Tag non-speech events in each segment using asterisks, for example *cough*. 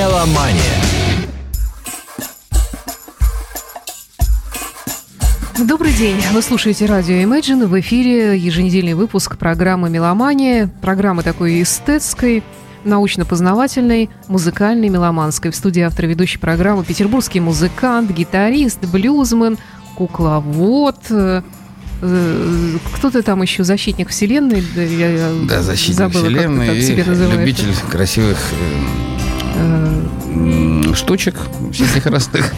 Меломания. Добрый день. Вы слушаете радио Imagine. В эфире еженедельный выпуск программы «Меломания». Программы такой эстетской, научно-познавательной, музыкальной, меломанской. В студии автор ведущей программы петербургский музыкант, гитарист, блюзмен, кукловод, э, э, кто-то там еще защитник вселенной, да, я да защитник забыла, вселенной как и любитель красивых э, штучек всяких разных,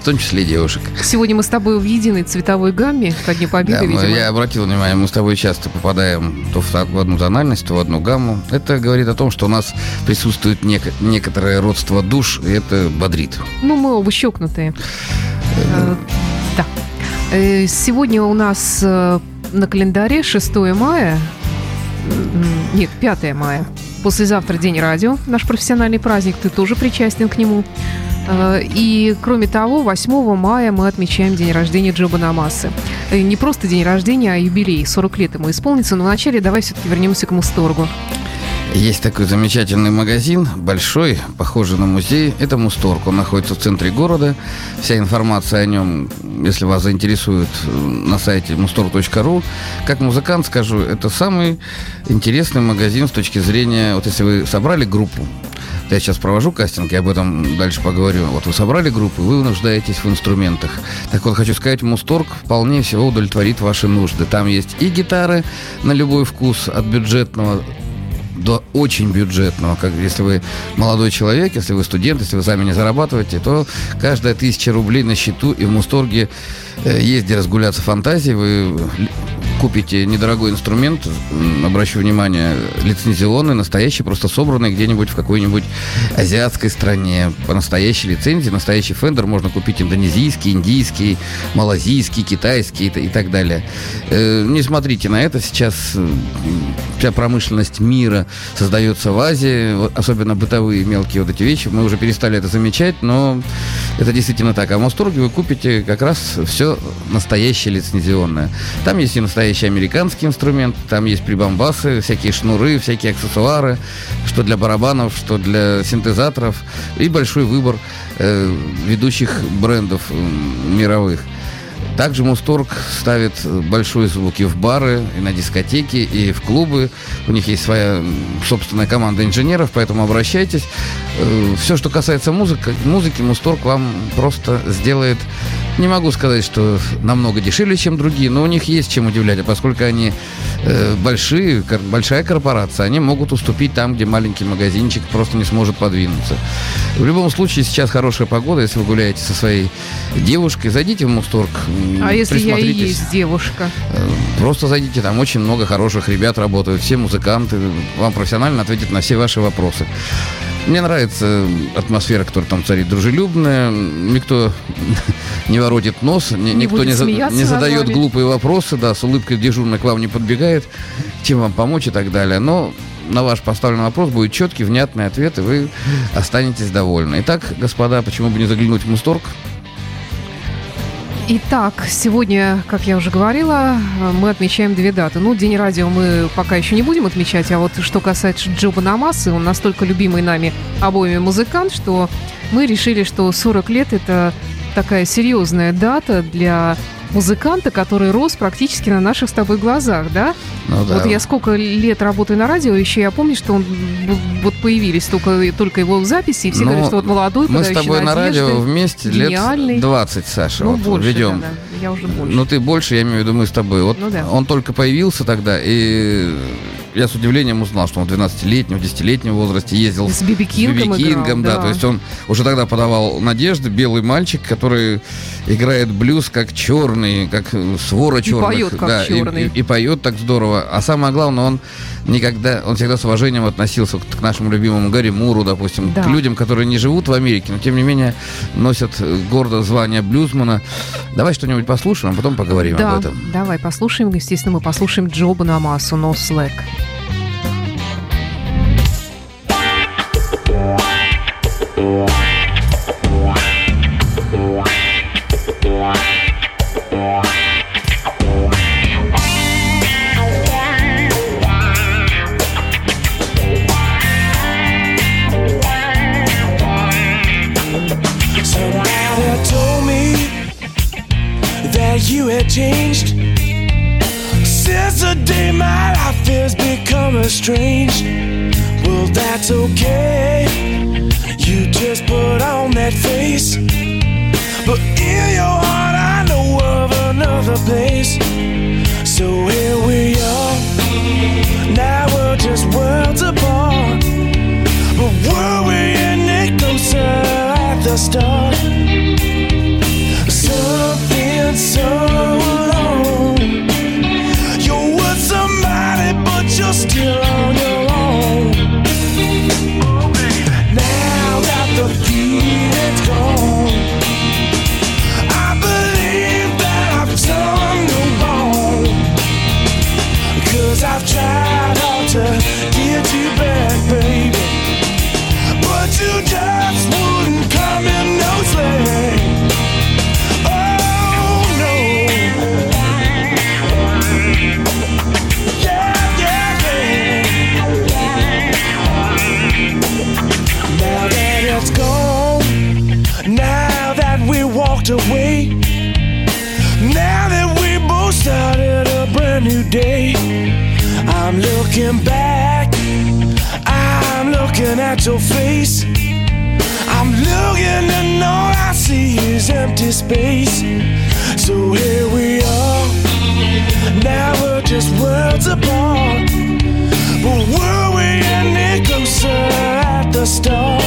в том числе девушек. Сегодня мы с тобой в единой цветовой гамме, ко Дню Победы, да, видимо. Я обратил внимание, мы с тобой часто попадаем то в одну тональность, то в одну гамму. Это говорит о том, что у нас присутствует нек- некоторое родство душ, и это бодрит. Ну, мы оба щекнутые. Э, да. Э, сегодня у нас э, на календаре 6 мая, нет, 5 мая. Послезавтра день радио, наш профессиональный праздник, ты тоже причастен к нему. Э, и, кроме того, 8 мая мы отмечаем день рождения Джоба Намасы. Э, не просто день рождения, а юбилей. 40 лет ему исполнится. Но вначале давай все-таки вернемся к Мусторгу. Есть такой замечательный магазин, большой, похожий на музей. Это Мусторг. Он находится в центре города. Вся информация о нем, если вас заинтересует, на сайте mustorg.ru. Как музыкант скажу, это самый интересный магазин с точки зрения... Вот если вы собрали группу, я сейчас провожу кастинг, я об этом дальше поговорю. Вот вы собрали группу, вы нуждаетесь в инструментах. Так вот, хочу сказать, Мусторг вполне всего удовлетворит ваши нужды. Там есть и гитары на любой вкус, от бюджетного до очень бюджетного. Как если вы молодой человек, если вы студент, если вы сами не зарабатываете, то каждая тысяча рублей на счету и в Мусторге есть где разгуляться фантазии. Вы купите недорогой инструмент, обращу внимание, лицензионный, настоящий, просто собранный где-нибудь в какой-нибудь азиатской стране. По настоящей лицензии, настоящий фендер можно купить индонезийский, индийский, малазийский, китайский и так далее. Э, не смотрите на это. Сейчас э, вся промышленность мира создается в Азии, особенно бытовые мелкие вот эти вещи. Мы уже перестали это замечать, но это действительно так. А в Мосторге вы купите как раз все настоящее лицензионное. Там есть и настоящий американский инструмент, там есть прибамбасы, всякие шнуры, всякие аксессуары, что для барабанов, что для синтезаторов, и большой выбор э, ведущих брендов э, мировых. Также Мусторг ставит большой звук и в бары, и на дискотеки, и в клубы. У них есть своя собственная команда инженеров, поэтому обращайтесь. Э, Все, что касается музыки, музыки Мусторг вам просто сделает не могу сказать, что намного дешевле, чем другие, но у них есть чем удивлять, а поскольку они э, большие, кор, большая корпорация, они могут уступить там, где маленький магазинчик просто не сможет подвинуться. В любом случае, сейчас хорошая погода, если вы гуляете со своей девушкой, зайдите в Мусторг. А если я и есть девушка? Э, просто зайдите, там очень много хороших ребят работают, все музыканты, вам профессионально ответят на все ваши вопросы. Мне нравится атмосфера, которая там царит, дружелюбная. Никто *laughs* не воротит нос, не, никто не, за, не задает глупые вопросы, да, с улыбкой дежурно к вам не подбегает, чем вам помочь и так далее. Но на ваш поставленный вопрос будет четкий, внятный ответ, и вы останетесь довольны. Итак, господа, почему бы не заглянуть в Мусторг? Итак, сегодня, как я уже говорила, мы отмечаем две даты. Ну, День радио мы пока еще не будем отмечать, а вот что касается Джоба Намасы, он настолько любимый нами обоими музыкант, что мы решили, что 40 лет – это такая серьезная дата для музыканта, который рос практически на наших с тобой глазах, да? Ну, да. Вот я сколько лет работаю на радио, еще я помню, что он вот появились только, только его записи, и все ну, говорят, что вот молодой, Мы с тобой надежды, на радио вместе гениальный. лет 20, Саша. Ну, вот, больше, ведем. Да, да. Я уже больше. Ну, ты больше, я имею в виду, мы с тобой. Вот ну, да. он только появился тогда, и я с удивлением узнал, что он в 12-летнем, в 10-летнем возрасте ездил с Биби Кингом, с Биби Кингом да. да. То есть он уже тогда подавал надежды, белый мальчик, который играет блюз как черный, как свора черных. И поет как да, черный. И, и, и поет так здорово. А самое главное, он никогда, он всегда с уважением относился к, к нашему любимому Гарри Муру, допустим, да. к людям, которые не живут в Америке, но тем не менее носят гордо звание блюзмана. Давай что-нибудь послушаем, а потом поговорим да, об этом. Давай послушаем. Естественно, мы послушаем Джоба Намасу «No Slack». Estranged. Well, that's okay. You just put on that face. But in your heart, I know of another place. So here we are. Now we're just worlds apart. But were we any closer at the start? Something so looking back, I'm looking at your face. I'm looking and all I see is empty space. So here we are. Now we're just worlds apart. But were we any closer at the start?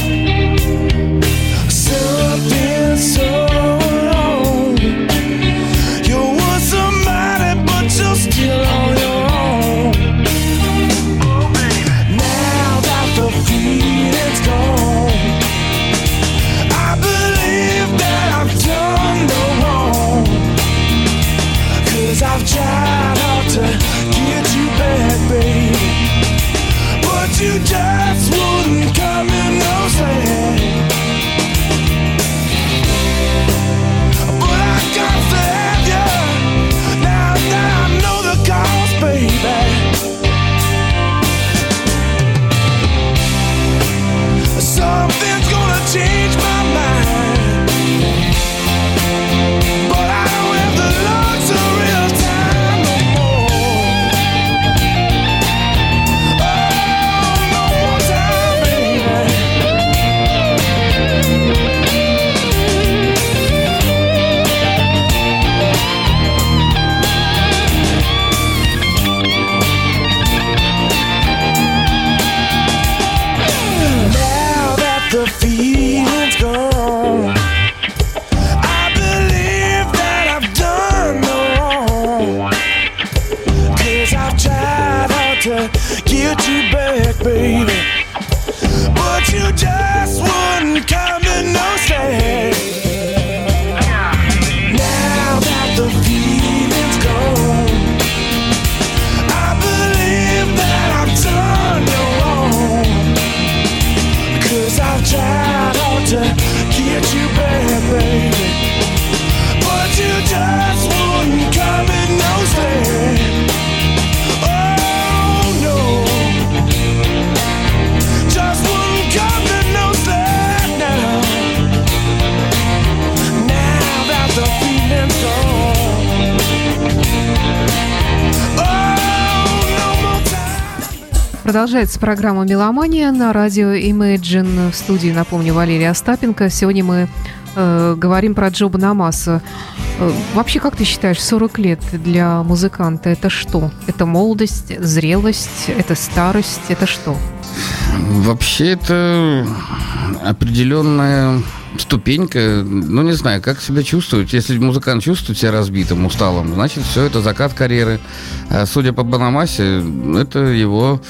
Продолжается программа «Меломания» на радио Imagine. В студии, напомню, Валерия Остапенко. Сегодня мы э, говорим про Джоба Намаса. Э, вообще, как ты считаешь, 40 лет для музыканта – это что? Это молодость, зрелость, это старость, это что? Вообще это определенная ступенька, ну не знаю, как себя чувствовать. Если музыкант чувствует себя разбитым, усталым, значит все, это закат карьеры. А судя по Банамасе, это его,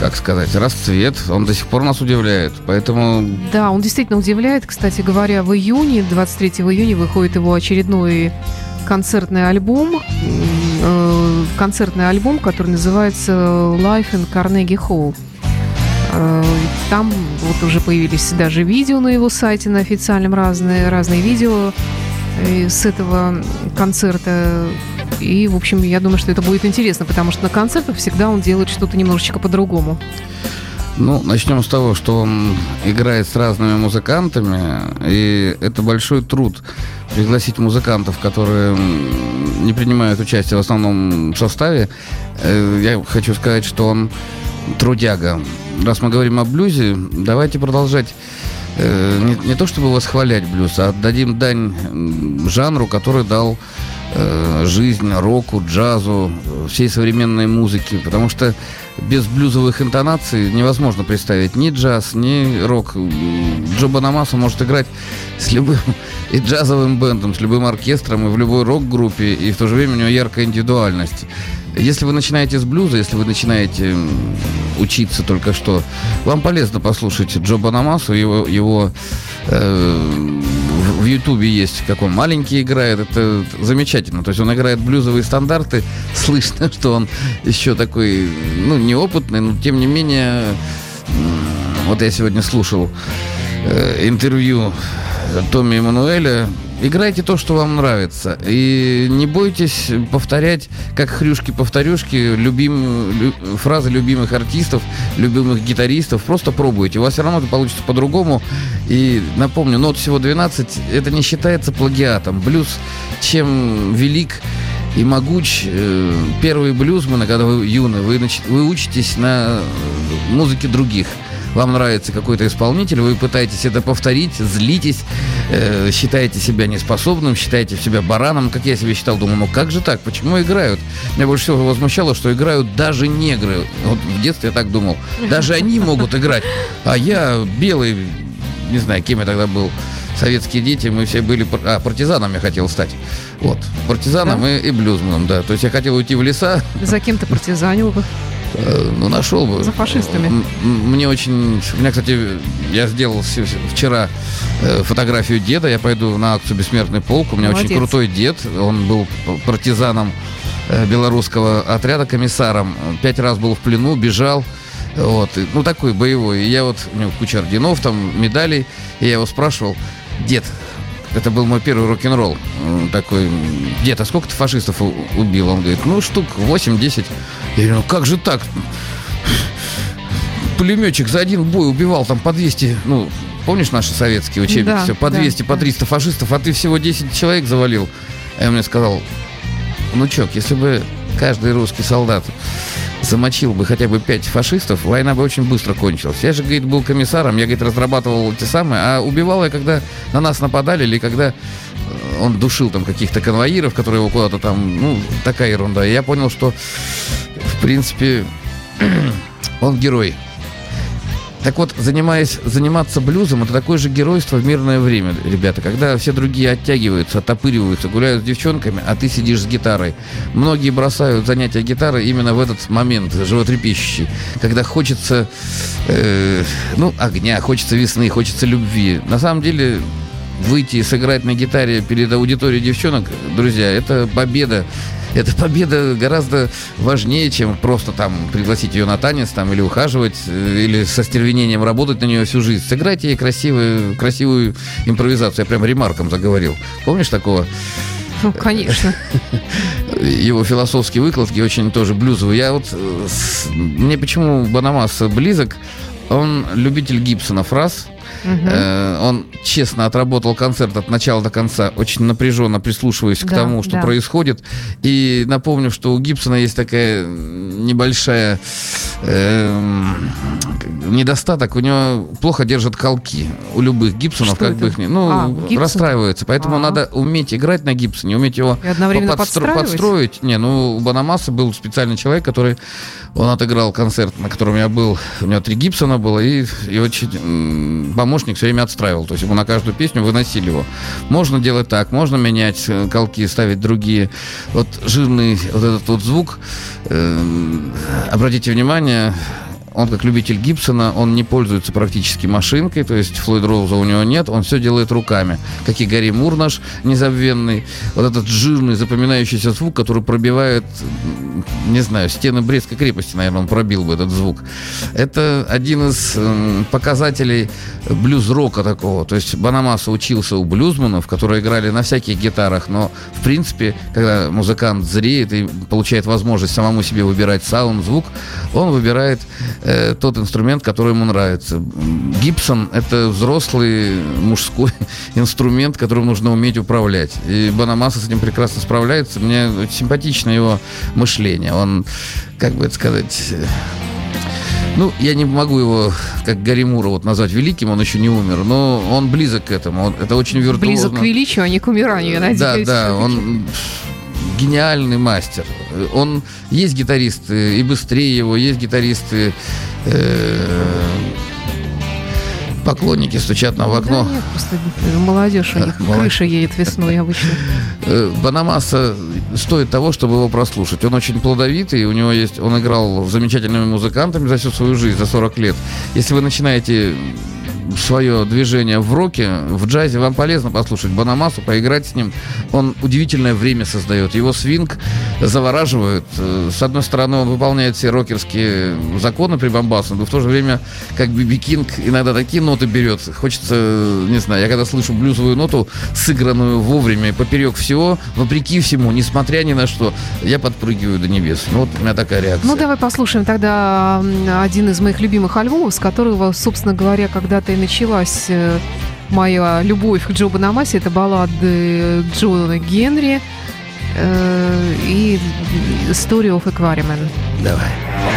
как сказать, расцвет. Он до сих пор нас удивляет. Поэтому Да, он действительно удивляет. Кстати говоря, в июне, 23 июня, выходит его очередной концертный альбом. Э, Концертный альбом, который называется Life in Carnegie Hall. Э, Там вот уже появились даже видео на его сайте, на официальном разные, разные видео с этого концерта. И, в общем, я думаю, что это будет интересно, потому что на концертах всегда он делает что-то немножечко по-другому. Ну, начнем с того, что он играет с разными музыкантами, и это большой труд пригласить музыкантов, которые не принимают участие в основном составе. Э, я хочу сказать, что он трудяга. Раз мы говорим о блюзе, давайте продолжать. Э, не, не то чтобы восхвалять блюз, а отдадим дань жанру, который дал жизнь року, джазу, всей современной музыке, потому что без блюзовых интонаций невозможно представить ни джаз, ни рок. Джо Банамаса может играть с любым *laughs* и джазовым бендом, с любым оркестром, и в любой рок-группе, и в то же время у него яркая индивидуальность. Если вы начинаете с блюза, если вы начинаете учиться только что, вам полезно послушать Джо Банамасу, его, его э, Ютубе есть, как он маленький играет, это замечательно. То есть он играет блюзовые стандарты, *laughs* слышно, что он еще такой, ну, неопытный, но тем не менее, вот я сегодня слушал э, интервью Томми Эммануэля, Играйте то, что вам нравится. И не бойтесь повторять, как хрюшки-повторюшки, любим, лю, фразы любимых артистов, любимых гитаристов. Просто пробуйте. У вас все равно это получится по-другому. И напомню, нот всего 12. Это не считается плагиатом. Блюз чем велик и могуч. Э, первые блюзмены, когда вы юны, вы, вы учитесь на музыке других вам нравится какой-то исполнитель, вы пытаетесь это повторить, злитесь, э, считаете себя неспособным, считаете себя бараном, как я себя считал, думаю, ну как же так, почему играют? Меня больше всего возмущало, что играют даже негры. Вот в детстве я так думал. Даже они могут играть, а я белый, не знаю, кем я тогда был советские дети, мы все были... А, партизаном я хотел стать. Вот. Партизаном да? и, и блюзманом, да. То есть я хотел уйти в леса. За кем ты партизанил бы? Э, ну, нашел бы. За фашистами. Мне очень... У меня, кстати, я сделал вчера э, фотографию деда. Я пойду на акцию «Бессмертный полк». У меня Молодец. очень крутой дед. Он был партизаном э, белорусского отряда, комиссаром. Пять раз был в плену, бежал. Вот. Ну, такой боевой. И я вот... У него куча орденов, там, медалей. И я его спрашивал, дед, это был мой первый рок-н-ролл. Такой, где-то сколько ты фашистов убил? Он говорит, ну, штук 8-10. Я говорю, ну как же так? Пулеметчик за один бой убивал там по 200, ну, помнишь наши советские учебники? Да, Все, по 200, да, по 300 да. фашистов, а ты всего 10 человек завалил. А я мне сказал, внучок, если бы каждый русский солдат замочил бы хотя бы пять фашистов, война бы очень быстро кончилась. Я же, говорит, был комиссаром, я, говорит, разрабатывал те самые, а убивал я, когда на нас нападали или когда э, он душил там каких-то конвоиров, которые его куда-то там, ну, такая ерунда. И я понял, что, в принципе, *clears throat* он герой. Так вот, занимаясь, заниматься блюзом, это такое же геройство в мирное время, ребята, когда все другие оттягиваются, оттопыриваются, гуляют с девчонками, а ты сидишь с гитарой. Многие бросают занятия гитарой именно в этот момент, животрепещущий, когда хочется, э, ну, огня, хочется весны, хочется любви. На самом деле, выйти и сыграть на гитаре перед аудиторией девчонок, друзья, это победа эта победа гораздо важнее, чем просто там пригласить ее на танец там, или ухаживать, э, или со стервенением работать на нее всю жизнь. Сыграйте ей красивую, красивую импровизацию. Я прям ремарком заговорил. Помнишь такого? Ну, конечно. *laughs* Его философские выкладки очень тоже блюзовые. Я вот... Э, мне почему Банамас близок? Он любитель Гибсона фраз, Угу. Э, он честно отработал концерт от начала до конца, очень напряженно прислушиваясь да, к тому, что да. происходит. И напомню, что у Гибсона есть такая небольшая э, недостаток. У него плохо держат колки. У любых Гибсонов, что как это? бы их не... Ну, а, расстраиваются. Поэтому А-а-а. надо уметь играть на Гибсоне, уметь его подстро- подстроить. Не, ну, у Банамаса был специальный человек, который... Он отыграл концерт, на котором я был. У него три Гибсона было, и, и очень помощник все время отстраивал. То есть ему на каждую песню выносили его. Можно делать так, можно менять э, колки, ставить другие. Вот жирный вот этот вот звук, э, обратите внимание, он как любитель Гибсона, он не пользуется практически машинкой, то есть Флойд Роуза у него нет, он все делает руками. Как и Гарри Мур наш незабвенный. Вот этот жирный, запоминающийся звук, который пробивает не знаю, стены Брестской крепости, наверное, он пробил бы этот звук. Это один из э, показателей блюз-рока такого. То есть Банамаса учился у блюзманов, которые играли на всяких гитарах, но, в принципе, когда музыкант зреет и получает возможность самому себе выбирать саунд, звук, он выбирает э, тот инструмент, который ему нравится. Гибсон — это взрослый мужской *laughs* инструмент, которым нужно уметь управлять. И Банамаса с этим прекрасно справляется. Мне симпатично его мышление. Он, как бы это сказать... Ну, я не могу его, как Гаримура, вот назвать великим, он еще не умер, но он близок к этому. Он, это очень виртуозно. Близок к величию, а не к умиранию, я надеюсь. Да, да, он гениальный мастер. Он есть гитаристы и быстрее его, есть гитаристы э, поклонники стучат нам в окно. Да нет, просто молодежь у них *laughs* крыша едет весной обычно. Э, Банамаса стоит того, чтобы его прослушать. Он очень плодовитый, у него есть, он играл с замечательными музыкантами за всю свою жизнь, за 40 лет. Если вы начинаете свое движение в роке, в джазе, вам полезно послушать Банамасу, поиграть с ним. Он удивительное время создает. Его свинг завораживает. Э, с одной стороны, он выполняет все рокерские законы при Бомбасу, но в то же время, как Биби Кинг, иногда такие ноты берет. Хочется, не знаю, я когда слышу блюзовую ноту, сыгранную вовремя, поперек всего, вопреки всему, несмотря ни на что, я подпрыгиваю до небес. Ну, вот у меня такая реакция. Ну, давай послушаем тогда один из моих любимых альбомов, с которого, собственно говоря, когда-то и началась э, моя любовь к Джо Банамасе. Это баллады Джона Генри э, и Story of Aquarium. Давай.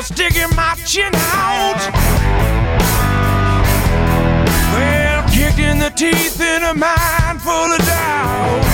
was digging my chin out. Well, kicked in the teeth in a mind full of doubt.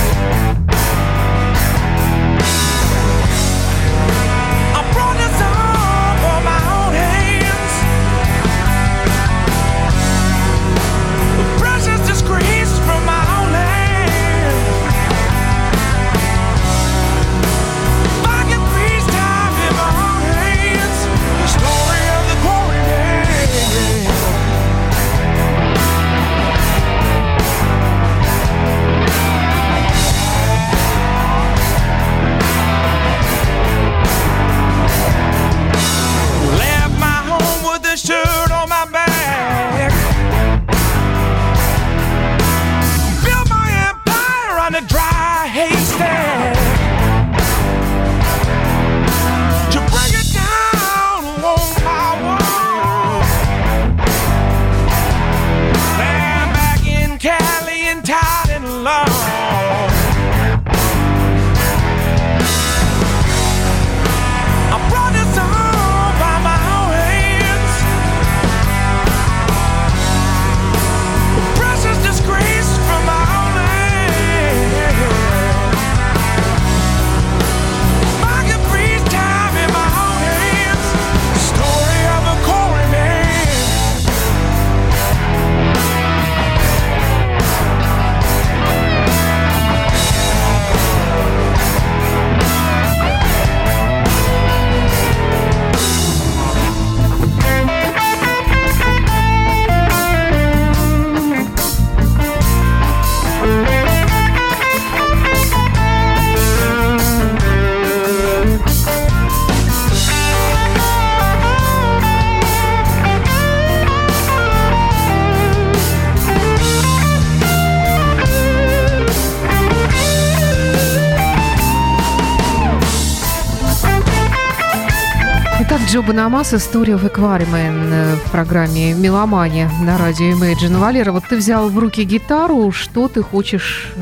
Банамас «История в Экваримен» э, в программе «Меломания» на радио Imagine. Валера, вот ты взял в руки гитару, что ты хочешь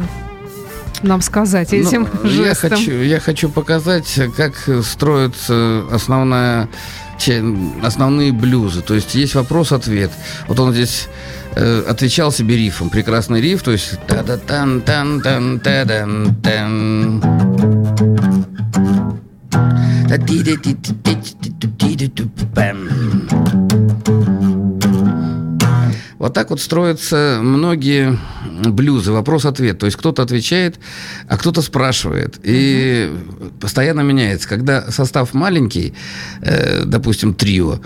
нам сказать ну, этим ну, жестом? Я хочу, я хочу показать, как строится основная основные блюзы. То есть есть вопрос-ответ. Вот он здесь э, отвечал себе рифом. Прекрасный риф, то есть та да тан тан тан та дан тан вот так вот строятся многие блюзы, вопрос-ответ. То есть кто-то отвечает, а кто-то спрашивает. И постоянно меняется. Когда состав маленький, допустим, трио,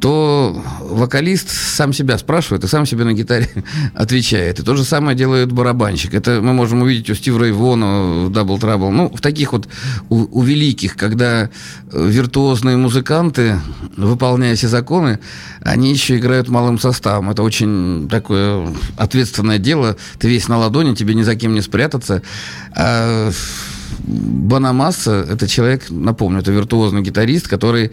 то вокалист сам себя спрашивает и сам себе на гитаре *laughs* отвечает. И то же самое делает барабанщик. Это мы можем увидеть у Стива Рейвона в Double Trouble. Ну, в таких вот у, у великих, когда виртуозные музыканты, выполняя все законы, они еще играют малым составом. Это очень такое ответственное дело. Ты весь на ладони, тебе ни за кем не спрятаться. А Банамасса – это человек, напомню, это виртуозный гитарист, который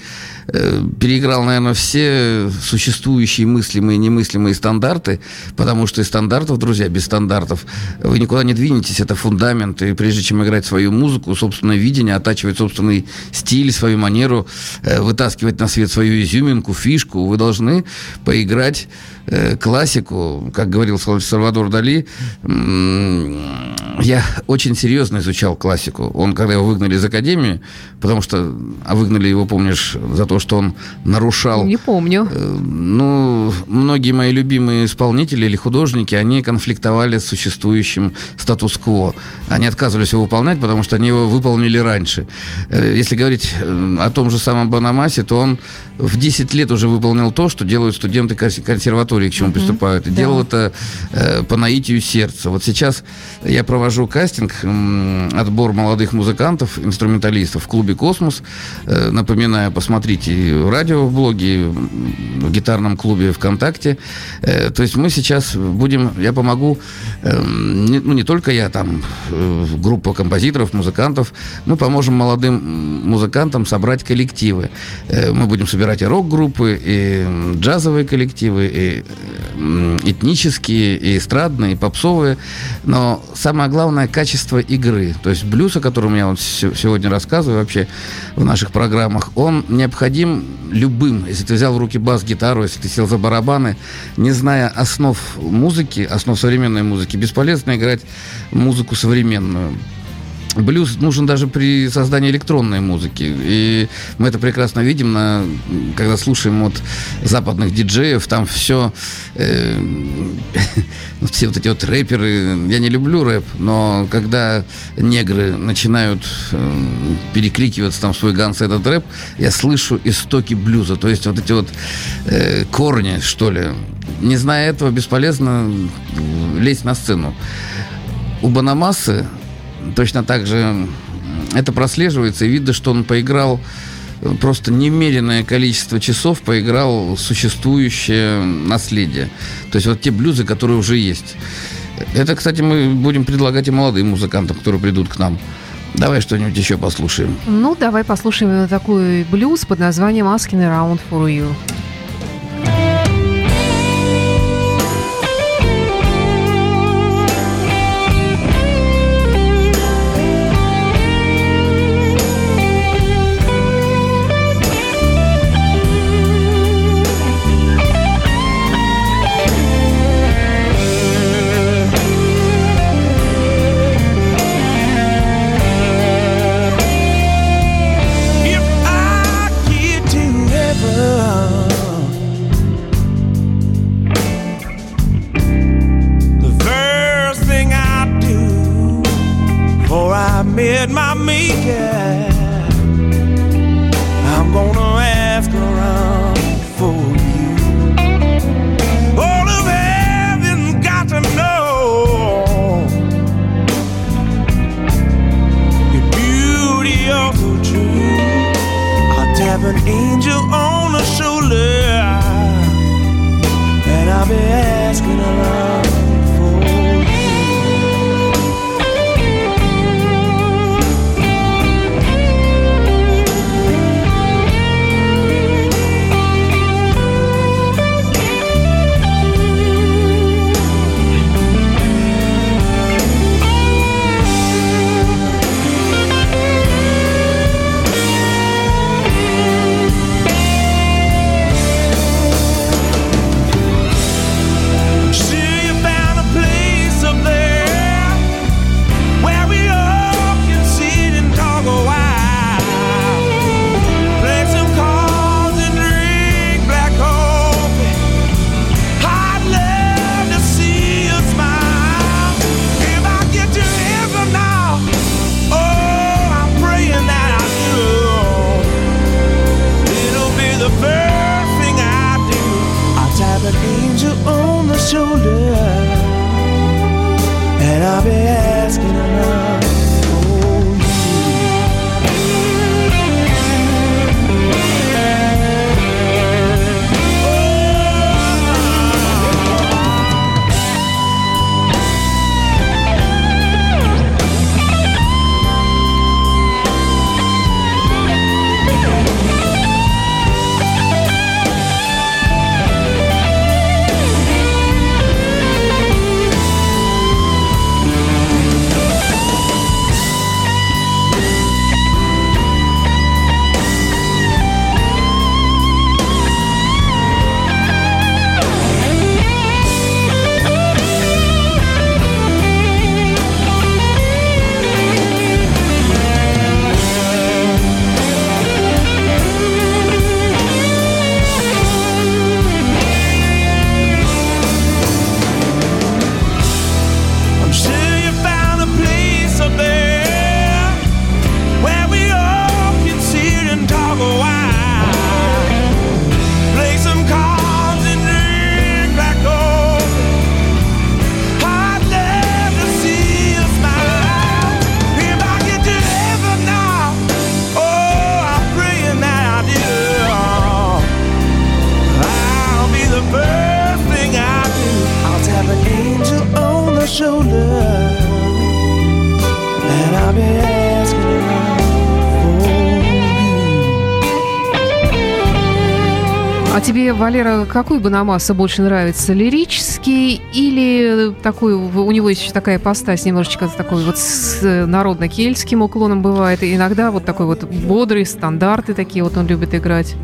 э, переиграл, наверное, все существующие мыслимые и немыслимые стандарты, потому что из стандартов, друзья, без стандартов вы никуда не двинетесь, это фундамент, и прежде чем играть свою музыку, собственное видение, оттачивать собственный стиль, свою манеру, э, вытаскивать на свет свою изюминку, фишку, вы должны поиграть э, классику, как говорил Сальвадор Дали, я очень серьезно изучал классику. Он, когда его выгнали из академии, потому что, а выгнали его, помнишь, за то, что он нарушал... Не помню. Э, ну, многие мои любимые исполнители или художники, они конфликтовали с существующим статус-кво. Они отказывались его выполнять, потому что они его выполнили раньше. Э, если говорить э, о том же самом Бонамассе, то он в 10 лет уже выполнил то, что делают студенты консерватории, к чему uh-huh. приступают. И да. делал это э, по наитию сердца. Вот сейчас я провожу кастинг, э, отбор молодых музыкантов, инструменталистов в клубе «Космос». Э, напоминаю, посмотрите радио в блоге, в гитарном клубе ВКонтакте. Э, то есть мы сейчас будем, я помогу, э, ну не только я, там группа композиторов, музыкантов, мы поможем молодым музыкантам собрать коллективы. Мы будем собирать и рок-группы, и джазовые коллективы, и этнические, и эстрадные, и попсовые. Но самое главное – качество игры. То есть блюз, о котором я вот сегодня рассказываю вообще в наших программах, он необходим любым. Если ты взял в руки бас-гитару, если ты сел за барабаны, не зная основ музыки, основ современной музыки, бесполезно играть музыку современную блюз нужен даже при создании электронной музыки. И мы это прекрасно видим, на, когда слушаем от западных диджеев, там все, э, *laughs* все вот эти вот рэперы, я не люблю рэп, но когда негры начинают э, перекликиваться там свой ганс этот рэп, я слышу истоки блюза, то есть вот эти вот э, корни, что ли. Не зная этого, бесполезно лезть на сцену. У Банамасы точно так же это прослеживается, и видно, что он поиграл э, просто немеренное количество часов поиграл существующее наследие. То есть вот те блюзы, которые уже есть. Это, кстати, мы будем предлагать и молодым музыкантам, которые придут к нам. Давай что-нибудь еще послушаем. Ну, давай послушаем такой блюз под названием «Asking Around for You». Валера, какой бы намаса больше нравится? Лирический или такой, у него есть еще такая постась немножечко такой вот с народно-кельтским уклоном бывает, и иногда вот такой вот бодрый, стандарты такие вот он любит играть.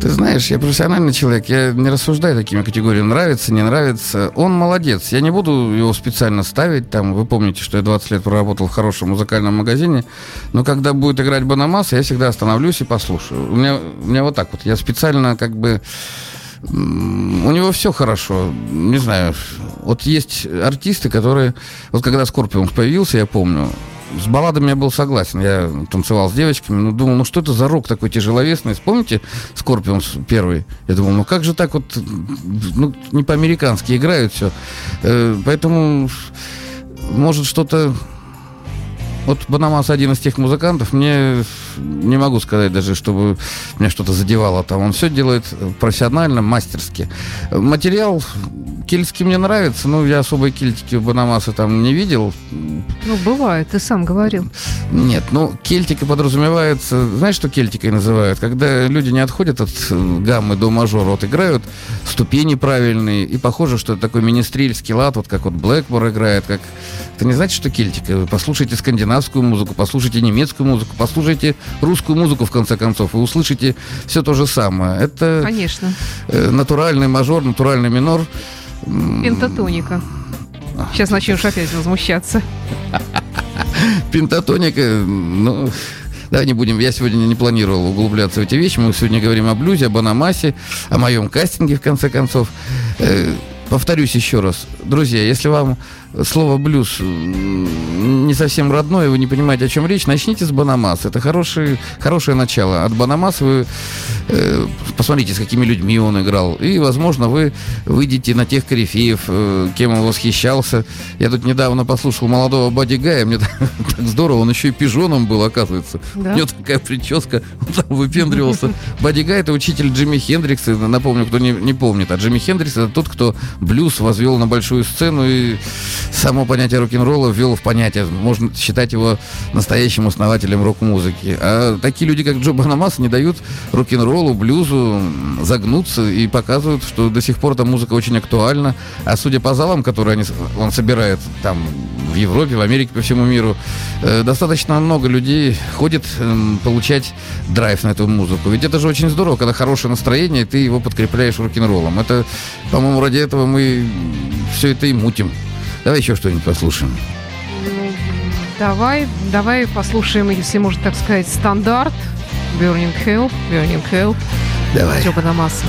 Ты знаешь, я профессиональный человек, я не рассуждаю такими категориями, нравится, не нравится. Он молодец, я не буду его специально ставить, там, вы помните, что я 20 лет проработал в хорошем музыкальном магазине, но когда будет играть Банамас, я всегда остановлюсь и послушаю. У меня, у меня вот так вот, я специально как бы... У него все хорошо, не знаю. Вот есть артисты, которые... Вот когда Скорпион появился, я помню, с балладами я был согласен. Я танцевал с девочками, но думал, ну что это за рок такой тяжеловесный? Вспомните Скорпион первый? Я думал, ну как же так вот, ну не по-американски играют все. Поэтому, может, что-то... Вот Банамас один из тех музыкантов, мне не могу сказать даже, чтобы меня что-то задевало там. Он все делает профессионально, мастерски. Материал кельтский мне нравится, но я особой кельтики у Банамаса там не видел. Ну, бывает, ты сам говорил. Нет, ну, кельтика подразумевается... Знаешь, что кельтикой называют? Когда люди не отходят от гаммы до мажора, вот играют ступени правильные, и похоже, что это такой министрельский лад, вот как вот Блэкмор играет, как... Это не значит, что кельтика. Послушайте скандинавскую музыку, послушайте немецкую музыку, послушайте русскую музыку, в конце концов, и услышите все то же самое. Это Конечно. э, натуральный мажор, натуральный минор. Пентатоника. Сейчас начнешь опять возмущаться. *laughs* Пентатоника, ну, давай не будем, я сегодня не планировал углубляться в эти вещи, мы сегодня говорим о блюзе, об Анамасе, о моем кастинге, в конце концов. Э, повторюсь еще раз, друзья, если вам слово блюз не совсем родное, вы не понимаете, о чем речь, начните с Бонамассы. Это хороший, хорошее начало. От Бонамассы вы э, посмотрите, с какими людьми он играл. И, возможно, вы выйдете на тех корифеев, э, кем он восхищался. Я тут недавно послушал молодого Бадди Гая, мне *laughs* так, так здорово, он еще и пижоном был, оказывается. Да? У него такая прическа, он там выпендривался. *laughs* Бадди Гай это учитель Джимми Хендрикса, напомню, кто не, не помнит. А Джимми Хендрикс это тот, кто блюз возвел на большую сцену и само понятие рок-н-ролла ввел в понятие. Можно считать его настоящим основателем рок-музыки. А такие люди, как Джо Банамас, не дают рок-н-роллу, блюзу загнуться и показывают, что до сих пор эта музыка очень актуальна. А судя по залам, которые они, он собирает там в Европе, в Америке, по всему миру, э, достаточно много людей ходит эм, получать драйв на эту музыку. Ведь это же очень здорово, когда хорошее настроение, ты его подкрепляешь рок-н-роллом. Это, по-моему, ради этого мы все это и мутим. Давай еще что-нибудь послушаем. Ну, давай, давай послушаем, если можно так сказать, стандарт. Burning Hell, Burning Hell, Давай. Джоба Намаса.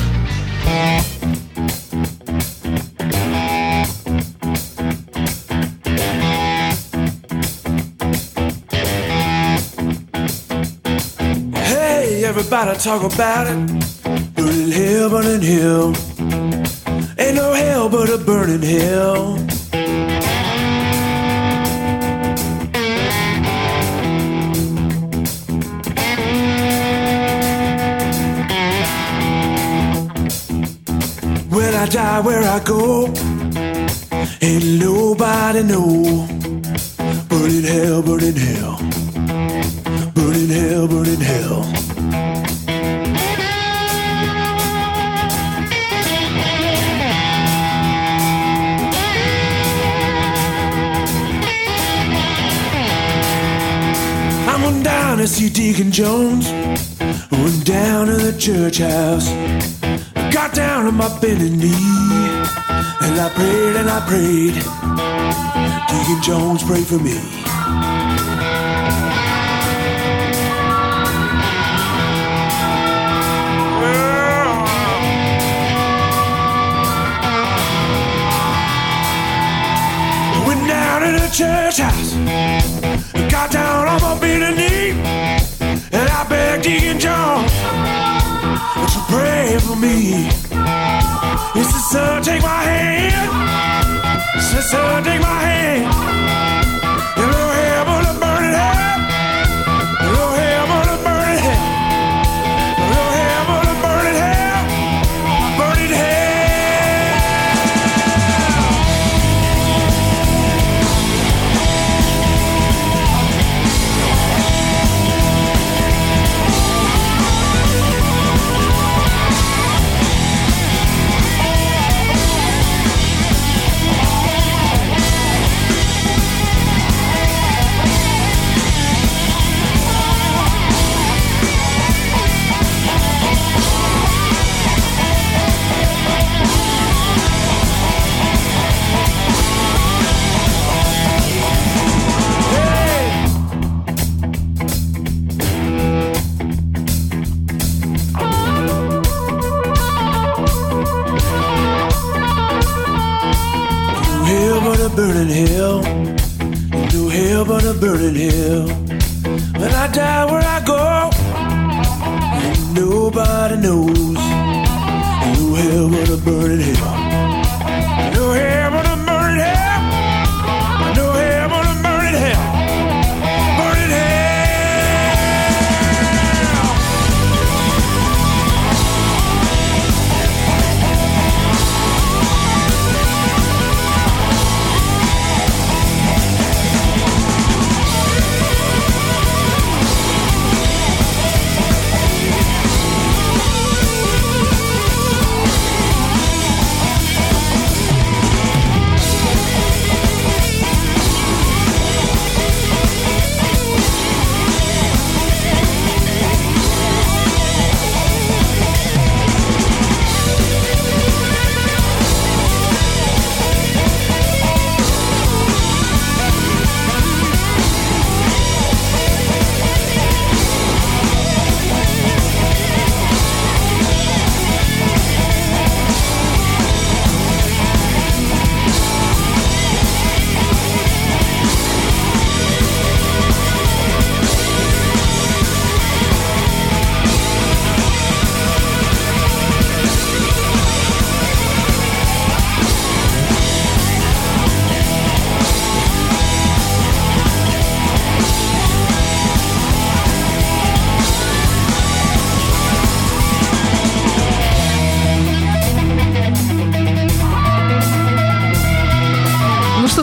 Hey, everybody talk about it. Burning hell, burning hell. Ain't no hell but a burning hell. Die where I go, ain't nobody know. Burn in hell, burn in hell, burn in hell, burn in hell. I went down to see Deacon Jones. Went down to the church house. Got down on my bended knee. And I prayed and I prayed. Deacon Jones, pray for me. Went down to the church house. Got down on my bended knee. And I begged Deacon John you pray for me. He said, son, take my hand. He said, son, take my hand.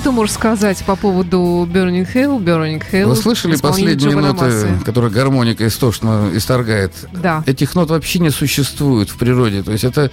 Ты можешь сказать по поводу Burning Hell, Burning Hell? Вы слышали последние ноты, которые гармоника истошно исторгает? Да. Этих нот вообще не существует в природе. То есть это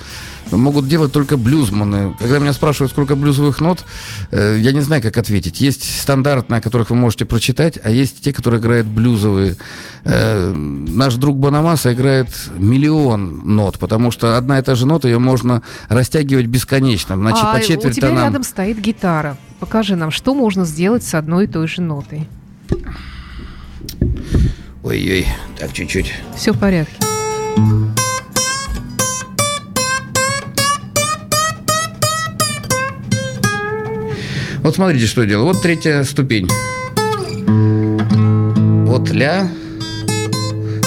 могут делать только блюзманы. Когда меня спрашивают, сколько блюзовых нот, э, я не знаю, как ответить. Есть стандартные, о которых вы можете прочитать, а есть те, которые играют блюзовые. Э, Наш друг Банамаса играет миллион нот, потому что одна и та же нота, ее можно растягивать бесконечно, значит, а по у четверть тебя тонам. рядом стоит гитара. Покажи нам, что можно сделать с одной и той же нотой. Ой-ой, так чуть-чуть. Все в порядке. Вот смотрите, что я делаю. Вот третья ступень. Вот ля.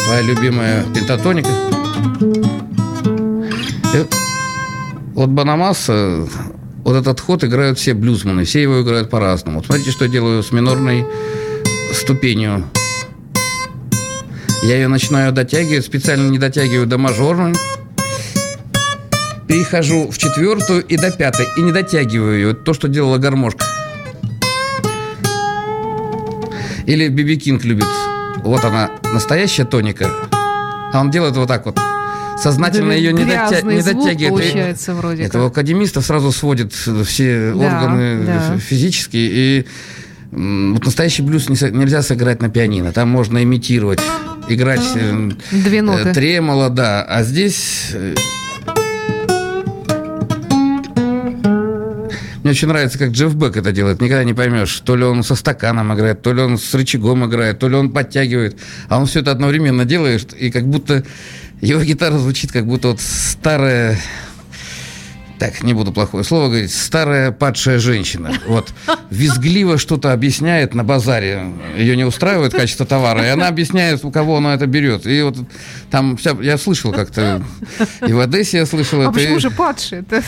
Твоя любимая пентатоника. Э, Вот Банамаса, вот этот ход играют все блюзманы. Все его играют по-разному. Вот смотрите, что я делаю с минорной ступенью. Я ее начинаю дотягивать, специально не дотягиваю до мажорной. Перехожу в четвертую и до пятой, и не дотягиваю ее. То, что делала гармошка. Или Биби Кинг любит. Вот она, настоящая тоника. А он делает вот так вот. Сознательно ее не, дотя... не дотягивает. получается вроде Это у академистов сразу сводит все да, органы да. физические. И вот настоящий блюз нельзя сыграть на пианино. Там можно имитировать, играть э, Две ноты. тремоло, да. А здесь Мне очень нравится, как Джефф Бек это делает. Никогда не поймешь, то ли он со стаканом играет, то ли он с рычагом играет, то ли он подтягивает. А он все это одновременно делает, и как будто его гитара звучит, как будто вот старая так, не буду плохое слово говорить, старая падшая женщина. Вот, визгливо что-то объясняет на базаре. Ее не устраивает качество товара, и она объясняет, у кого она это берет. И вот там вся, я слышал как-то, и в Одессе я слышал а это. А почему и... же падшая это?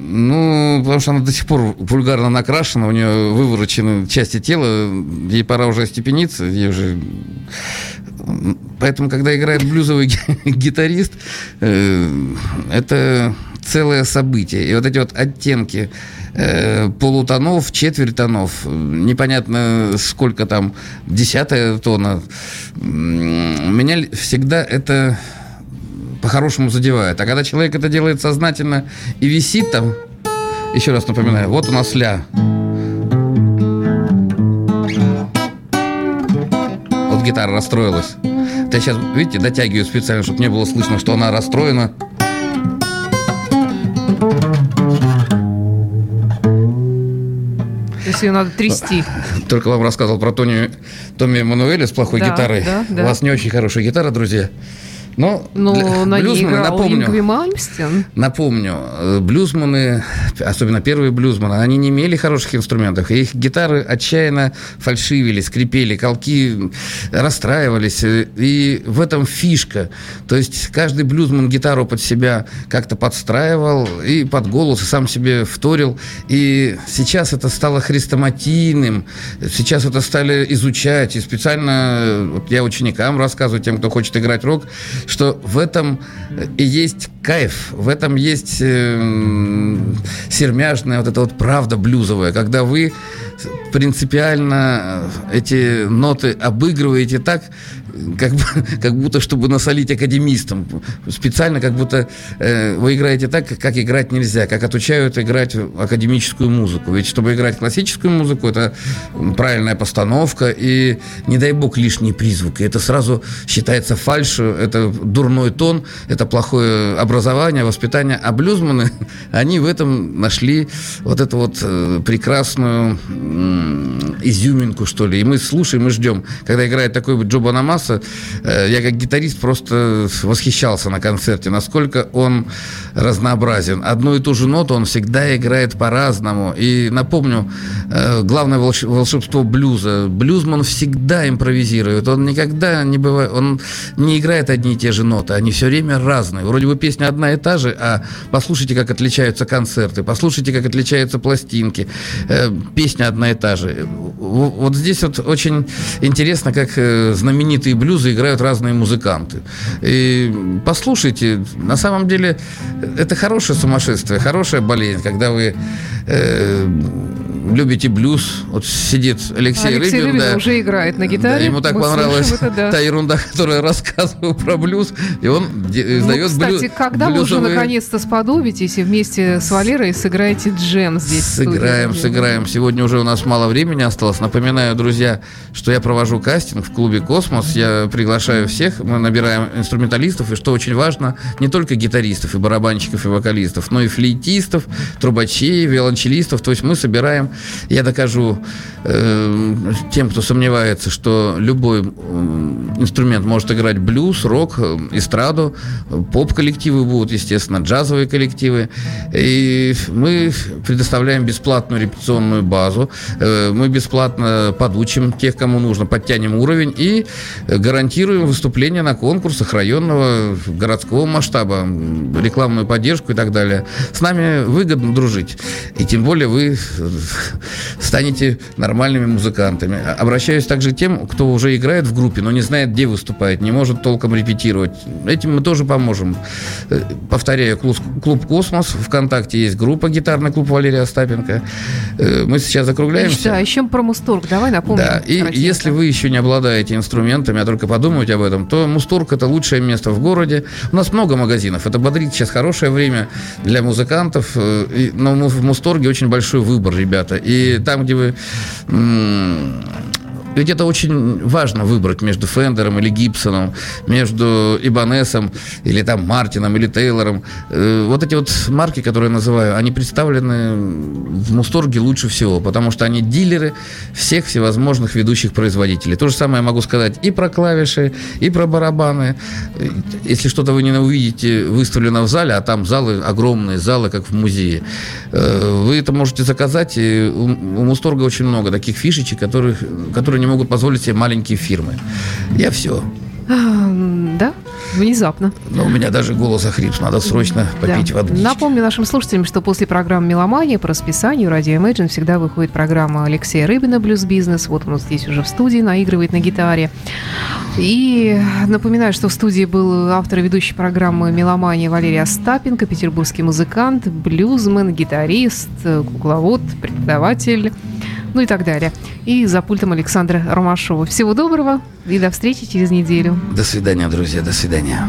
Ну, потому что она до сих пор вульгарно накрашена, у нее выворочены части тела, ей пора уже остепениться, ей уже... Поэтому, когда играет блюзовый *laughs* гитарист, э, это целое событие. И вот эти вот оттенки э, полутонов, четверть тонов, непонятно сколько там, десятая тона, меня всегда это по-хорошему задевает. А когда человек это делает сознательно и висит там, еще раз напоминаю, вот у нас ля. Вот гитара расстроилась. Я сейчас, видите, дотягиваю специально, чтобы не было слышно, что она расстроена. Если ее надо трясти. Только вам рассказывал про Тони, Томми Мануэля с плохой да, гитарой. Да, да. У вас не очень хорошая гитара, друзья. Но, Но ну, на блюзманы, напомню. Напомню, э, блюзманы, особенно первые блюзманы, они не имели хороших инструментов. их гитары отчаянно фальшивили, скрипели, колки расстраивались. И в этом фишка. То есть каждый блюзман гитару под себя как-то подстраивал и под голос, и сам себе вторил. И сейчас это стало хрестоматийным. Сейчас это стали изучать. И специально вот я ученикам рассказываю, тем, кто хочет играть рок, что в этом и есть кайф, в этом есть э, сермяжная вот эта вот правда блюзовая, когда вы принципиально эти ноты обыгрываете так, как, *laughs* как будто, чтобы насолить академистам. Специально, как будто э, вы играете так, как играть нельзя, как отучают играть академическую музыку. Ведь чтобы играть классическую музыку, это правильная постановка и, не дай бог, лишние призвуки. Это сразу считается фальшью, это дурной тон, это плохое образование, воспитание. А блюзманы, *laughs* они в этом нашли вот эту вот э, прекрасную изюминку, что ли. И мы слушаем и ждем, когда играет такой Джо Банамаса. Э, я как гитарист просто восхищался на концерте, насколько он разнообразен. Одну и ту же ноту он всегда играет по-разному. И напомню, э, главное волшебство блюза. Блюзман всегда импровизирует. Он никогда не бывает, он не играет одни и те же ноты. Они все время разные. Вроде бы песня одна и та же, а послушайте, как отличаются концерты, послушайте, как отличаются пластинки. Э, песня одна и та же. Вот здесь вот очень интересно, как знаменитые блюзы играют разные музыканты. И послушайте, на самом деле это хорошее сумасшествие, хорошая болезнь, когда вы э, любите блюз. Вот сидит Алексей, Алексей Рыбин, Рыбин да, уже играет на гитаре. Да, ему так Мы понравилась это, да. та ерунда, которую я рассказываю про блюз, и он ну, издает кстати, блюз. когда блюзовые... вы уже наконец-то сподобитесь и вместе с Валерой сыграете джем здесь? Сыграем, сыграем. Сегодня уже у нас мало времени осталось. Напоминаю, друзья, что я провожу кастинг в клубе «Космос». Я приглашаю всех, мы набираем инструменталистов, и что очень важно, не только гитаристов и барабанщиков и вокалистов, но и флейтистов, трубачей, виолончелистов. То есть мы собираем я докажу э, тем, кто сомневается, что любой инструмент может играть блюз, рок, э, эстраду, поп-коллективы будут, естественно, джазовые коллективы. И мы предоставляем бесплатную репетиционную базу. Э, мы бесплатно подучим тех, кому нужно, подтянем уровень и гарантируем выступление на конкурсах районного, городского масштаба, рекламную поддержку и так далее. С нами выгодно дружить. И тем более вы станете нормальными музыкантами. Обращаюсь также к тем, кто уже играет в группе, но не знает, где выступает, не может толком репетировать. Этим мы тоже поможем. Повторяю, клуб, клуб «Космос», ВКонтакте есть группа «Гитарный клуб Валерия Остапенко». Э, мы сейчас закругляемся. Да, еще про Мусторг. Давай напомним. Да, и если вы еще не обладаете инструментами, а только подумаете об этом, то Мусторг – это лучшее место в городе. У нас много магазинов. Это бодрит сейчас хорошее время для музыкантов. э, Но в Мусторге очень большой выбор, ребята. И там, где вы ведь это очень важно выбрать между Фендером или Гибсоном, между Ибанесом или там Мартином или Тейлором. Э, Вот эти вот марки, которые я называю, они представлены в Мусторге лучше всего, потому что они дилеры всех всевозможных ведущих производителей. То же самое я могу сказать и про клавиши, и про барабаны. Если что-то вы не увидите выставлено в зале, а там залы огромные, залы, как в музее, э, вы это можете заказать. И у Мусторга очень много таких фишечек, которых, которые не могут позволить себе маленькие фирмы. Я все. А, Да, внезапно. Но у меня даже голос охрип. Надо срочно попить Да. воды. Напомню нашим слушателям, что после программы «Меломания» по расписанию радио Imagine всегда выходит программа Алексея Рыбина «Блюз Бизнес». Вот он здесь уже в студии, наигрывает на гитаре. И напоминаю, что в студии был автор и ведущий программы «Меломания» Валерий Остапенко, петербургский музыкант, блюзмен, гитарист, кукловод, преподаватель, ну и так далее. И за пультом Александра Ромашова. Всего доброго и до встречи через неделю. До свидания, друзья. До свидания.